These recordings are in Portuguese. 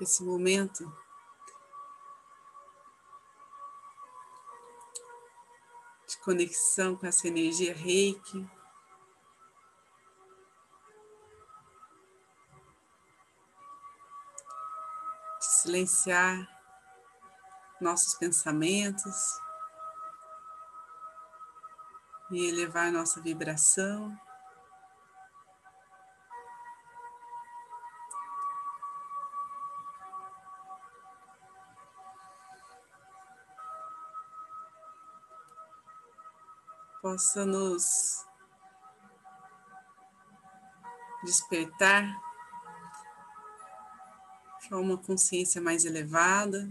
que esse momento. De conexão com essa energia reiki. De silenciar nossos pensamentos. E elevar nossa vibração. Possa nos despertar para uma consciência mais elevada.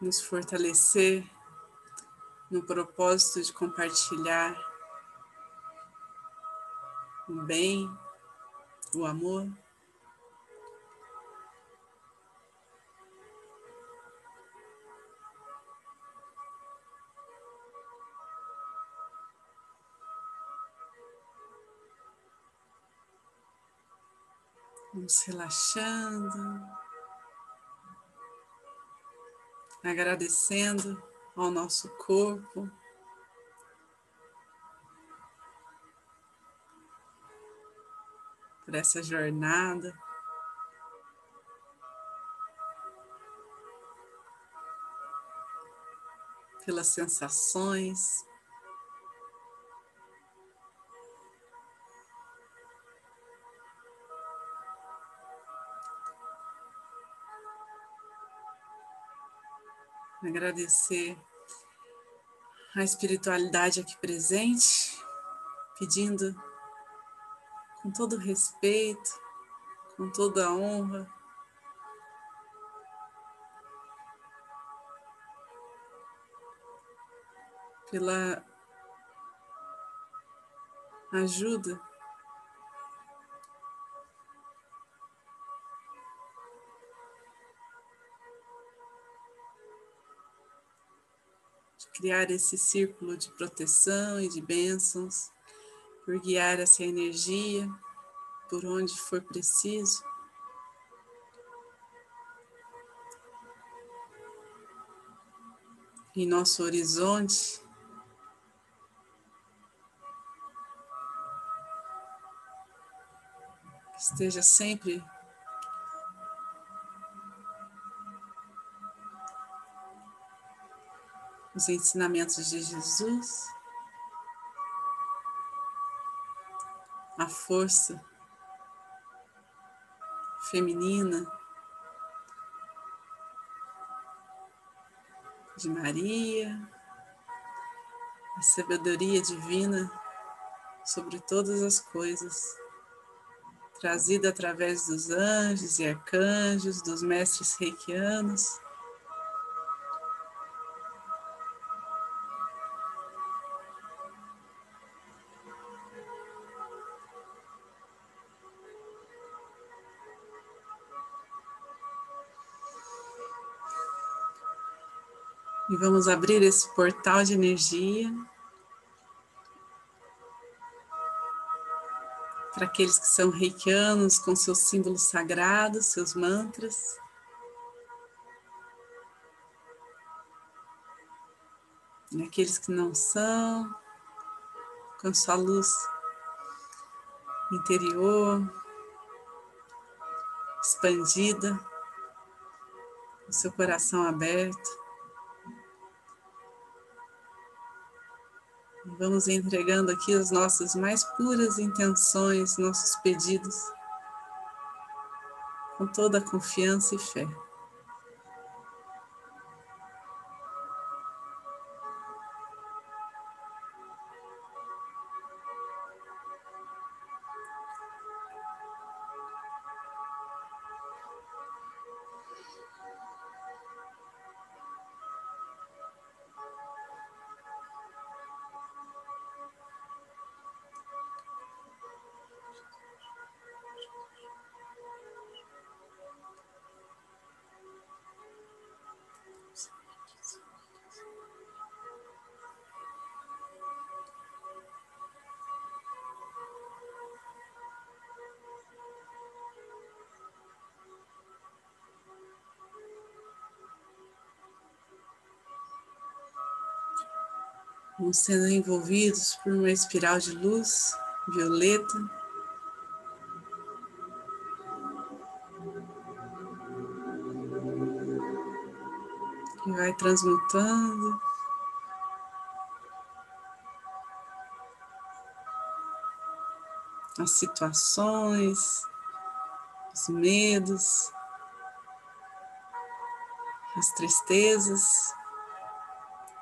Nos fortalecer no propósito de compartilhar o bem, o amor. Vamos relaxando, agradecendo ao nosso corpo. Por essa jornada. Pelas sensações. Agradecer a espiritualidade aqui presente, pedindo com todo respeito, com toda a honra, pela ajuda criar esse círculo de proteção e de bênçãos, por guiar essa energia por onde for preciso. Em nosso horizonte, esteja sempre os ensinamentos de Jesus, a força feminina de Maria, a sabedoria divina sobre todas as coisas, trazida através dos anjos e arcanjos, dos mestres reikianos E vamos abrir esse portal de energia para aqueles que são reikianos com seus símbolos sagrados, seus mantras. E aqueles que não são, com sua luz interior expandida, o seu coração aberto. Vamos entregando aqui as nossas mais puras intenções, nossos pedidos, com toda a confiança e fé. Vamos sendo envolvidos por uma espiral de luz violeta. Que vai transmutando. As situações, os medos, as tristezas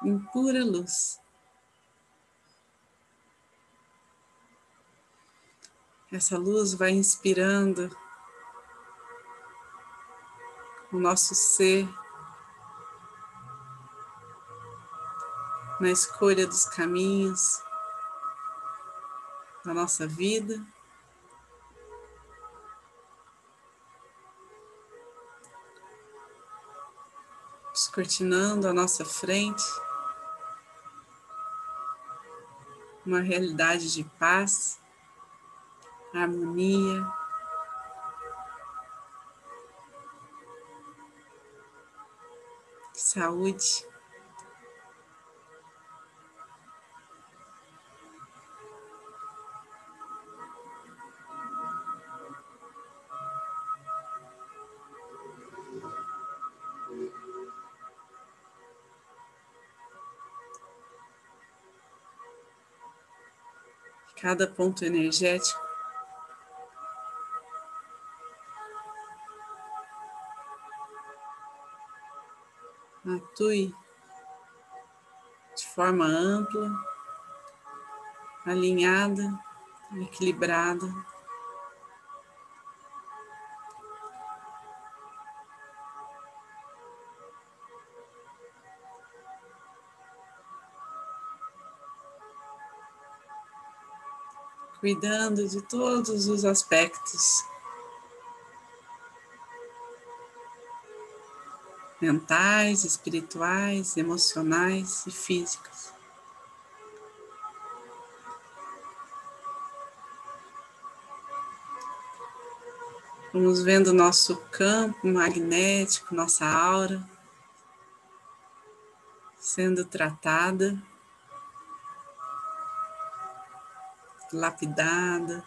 em pura luz. Essa luz vai inspirando o nosso ser na escolha dos caminhos da nossa vida. Descortinando a nossa frente, uma realidade de paz harmonia. Saúde. Cada ponto energético atue de forma ampla, alinhada, equilibrada. Cuidando de todos os aspectos mentais, espirituais, emocionais e físicas. Vamos vendo nosso campo magnético, nossa aura sendo tratada, lapidada.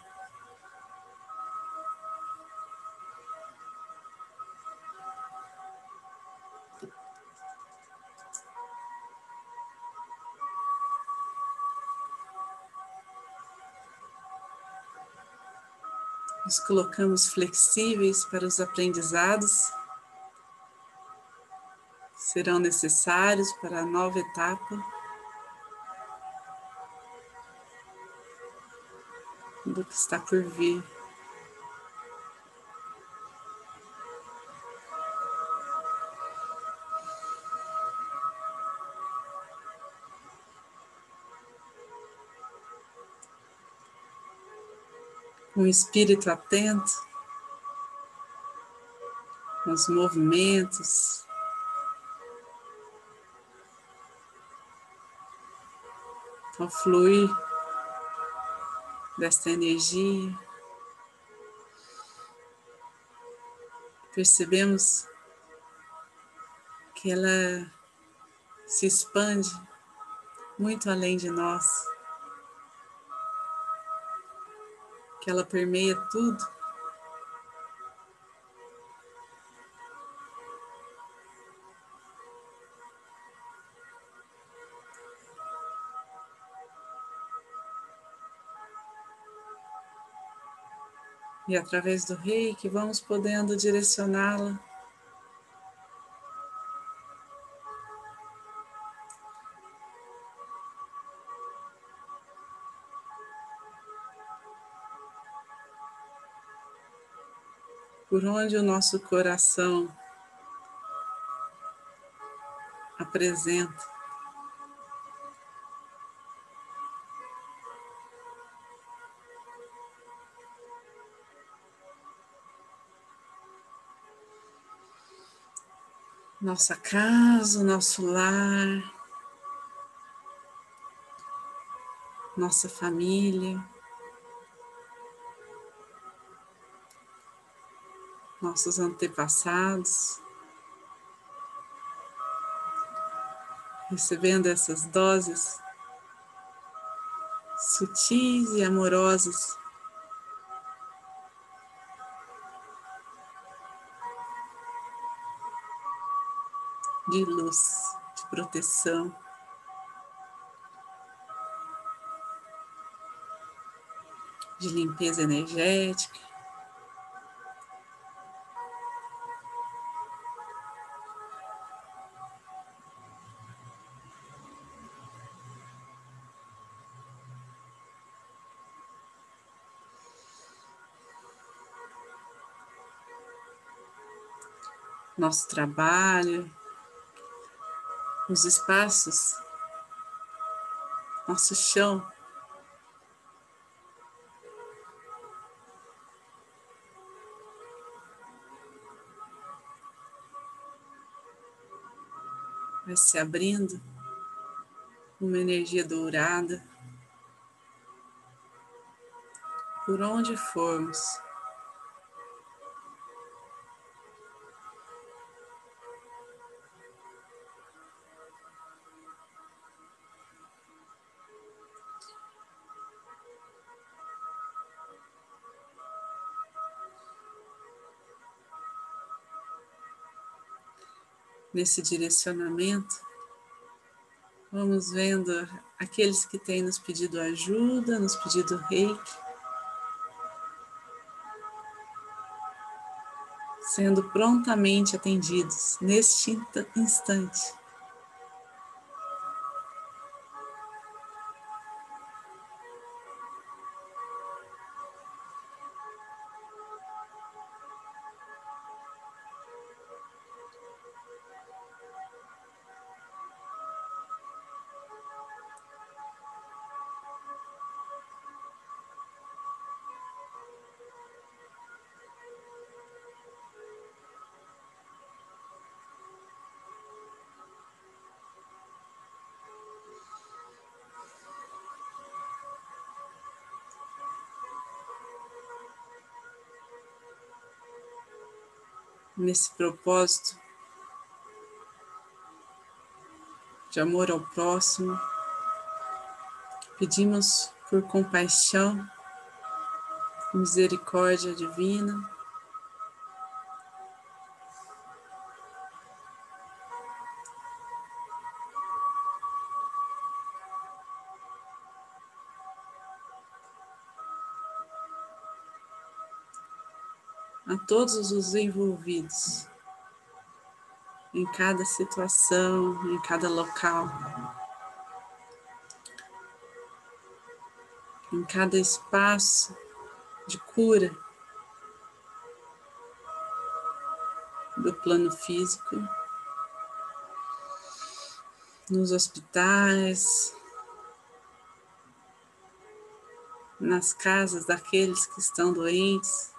Nos colocamos flexíveis para os aprendizados serão necessários para a nova etapa do que está por vir. Um espírito atento aos movimentos, ao fluir desta energia. Percebemos que ela se expande muito além de nós. Que ela permeia tudo. E através do reiki vamos podendo direcioná-la por onde o nosso coração apresenta. Nossa casa, nosso lar, nossa família. Nossos antepassados, recebendo essas doses sutis e amorosos. De luz, de proteção. De limpeza energética. Nosso trabalho, os espaços, nosso chão. Vai se abrindo uma energia dourada por onde formos. Nesse direcionamento, vamos vendo aqueles que têm nos pedido ajuda, nos pedido reiki, sendo prontamente atendidos neste instante. Nesse propósito de amor ao próximo, pedimos por compaixão, misericórdia divina. Todos os envolvidos em cada situação, em cada local, em cada espaço de cura do plano físico, nos hospitais, nas casas daqueles que estão doentes.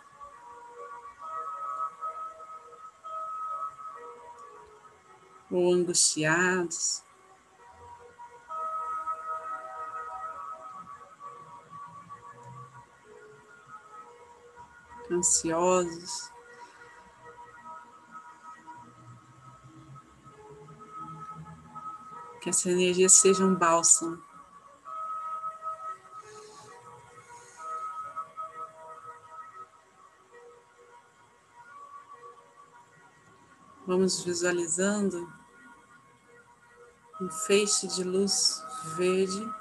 Ou angustiados. Ansiosos. Que essa energia seja um bálsamo. Vamos visualizando um feixe de luz verde.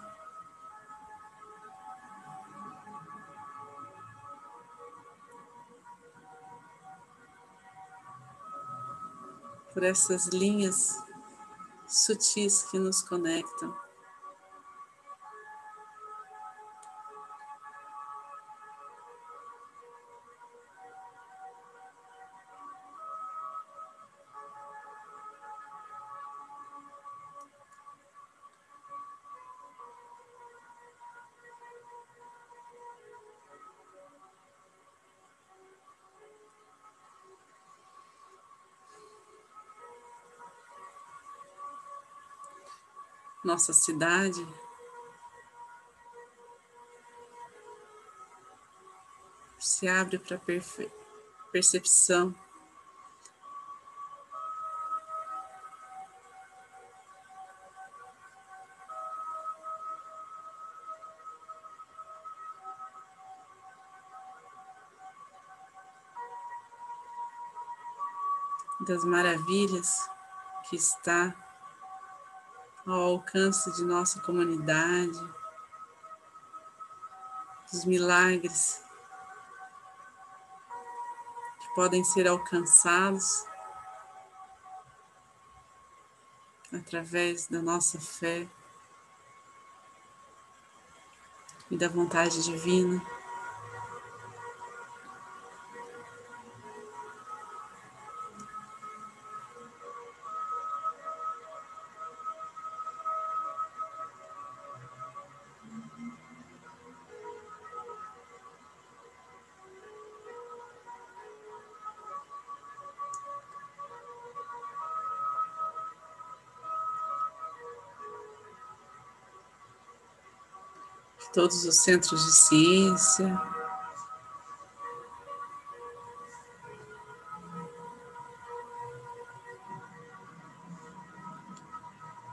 Por essas linhas sutis que nos conectam. nossa cidade. Se abre para percepção. das maravilhas que está ao alcance de nossa comunidade, dos milagres que podem ser alcançados através da nossa fé e da vontade divina. Todos os centros de ciência,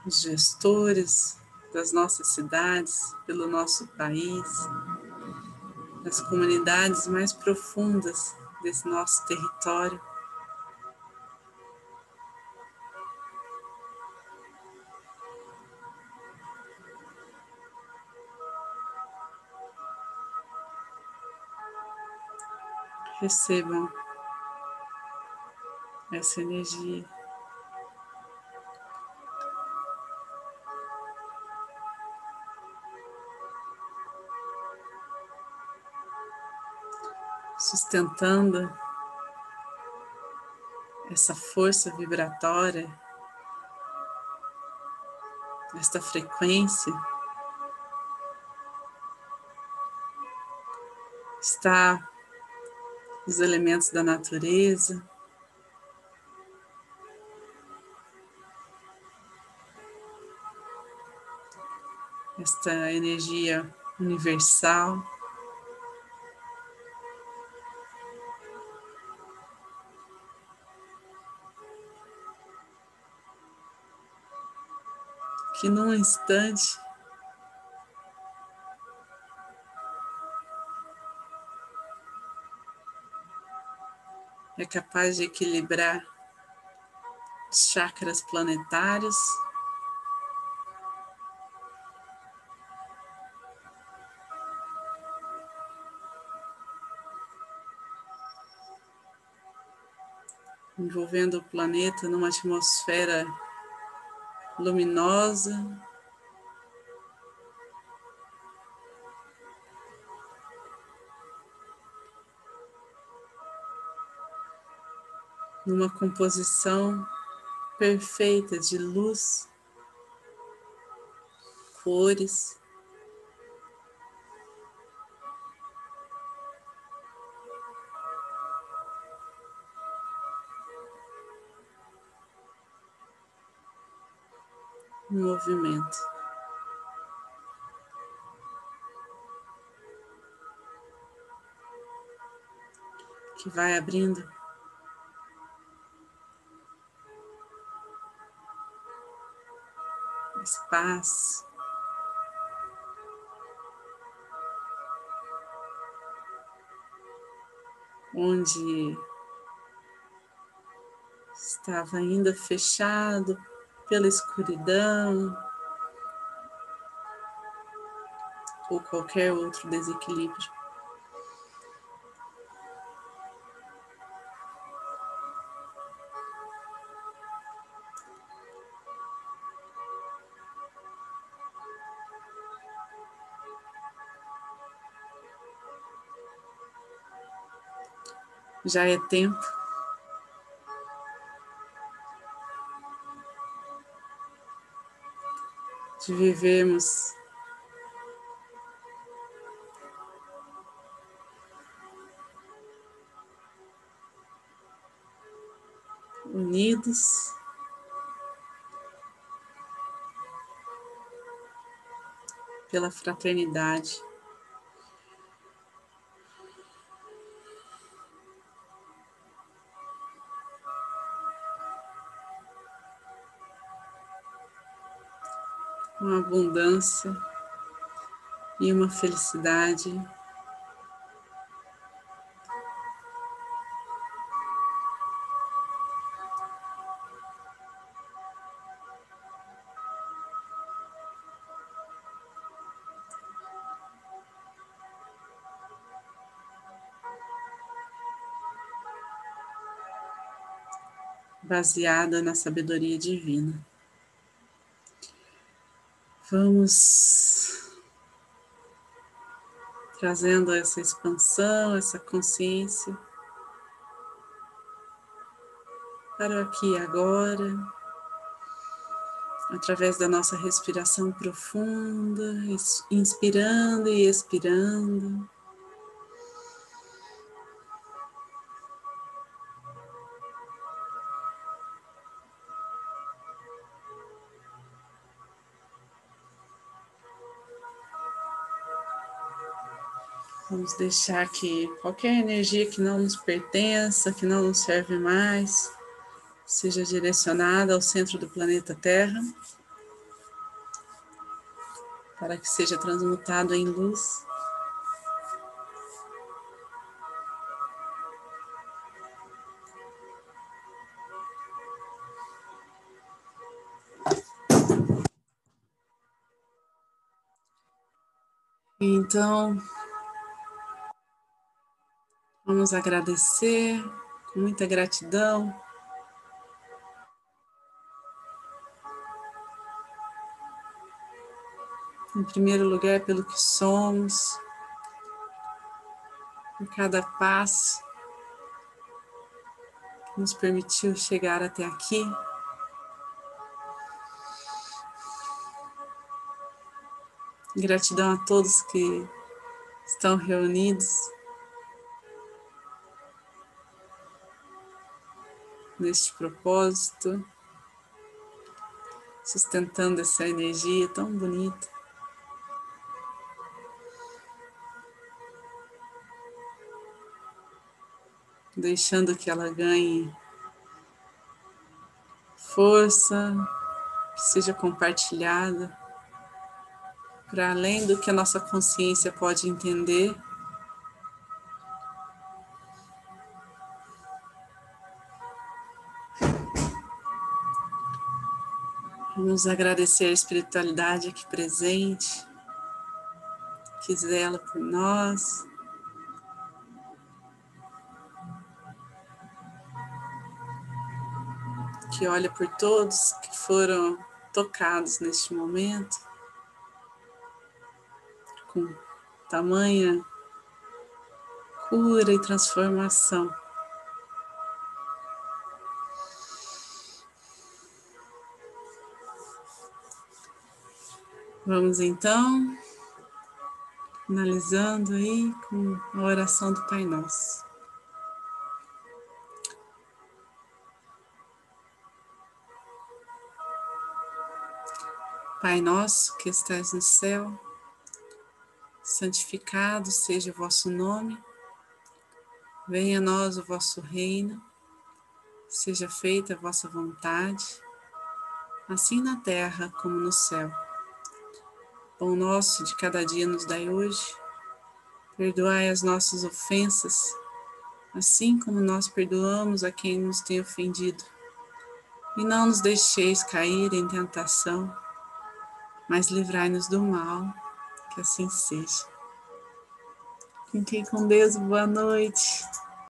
os gestores das nossas cidades, pelo nosso país, das comunidades mais profundas desse nosso território. Recebam essa energia. Sustentando essa força vibratória, esta frequência, está os elementos da natureza. Esta energia universal. Que num instante é capaz de equilibrar chakras planetários. Envolvendo o planeta numa atmosfera luminosa, numa composição perfeita de luz, cores. movimento. Que vai abrindo espaço. Onde estava ainda fechado pela escuridão ou qualquer outro desequilíbrio. Já é tempo. De vivermos unidos, pela fraternidade. uma abundância e uma felicidade. Baseada na sabedoria divina. Vamos trazendo essa expansão, essa consciência para o aqui e agora, através da nossa respiração profunda, inspirando e expirando. Vamos deixar que qualquer energia que não nos pertença, que não nos serve mais, seja direcionada ao centro do planeta Terra, para que seja transmutado em luz. Então, Vamos agradecer com muita gratidão. Em primeiro lugar, pelo que somos, por cada passo que nos permitiu chegar até aqui. Gratidão a todos que estão reunidos neste propósito, sustentando essa energia tão bonita. Deixando que ela ganhe força, que seja compartilhada, para além do que a nossa consciência pode entender Vamos agradecer a espiritualidade aqui presente, que zela por nós. Que olha por todos que foram tocados neste momento, com tamanha cura e transformação. Vamos então, finalizando aí com a oração do Pai Nosso. Pai nosso que estais no céu, santificado seja o vosso nome, venha a nós o vosso reino, seja feita a vossa vontade, assim na terra como no céu. Pão nosso de cada dia nos dai hoje. Perdoai as nossas ofensas, assim como nós perdoamos a quem nos tem ofendido. E não nos deixeis cair em tentação, mas livrai-nos do mal, que assim seja. Fiquem com Deus, boa noite.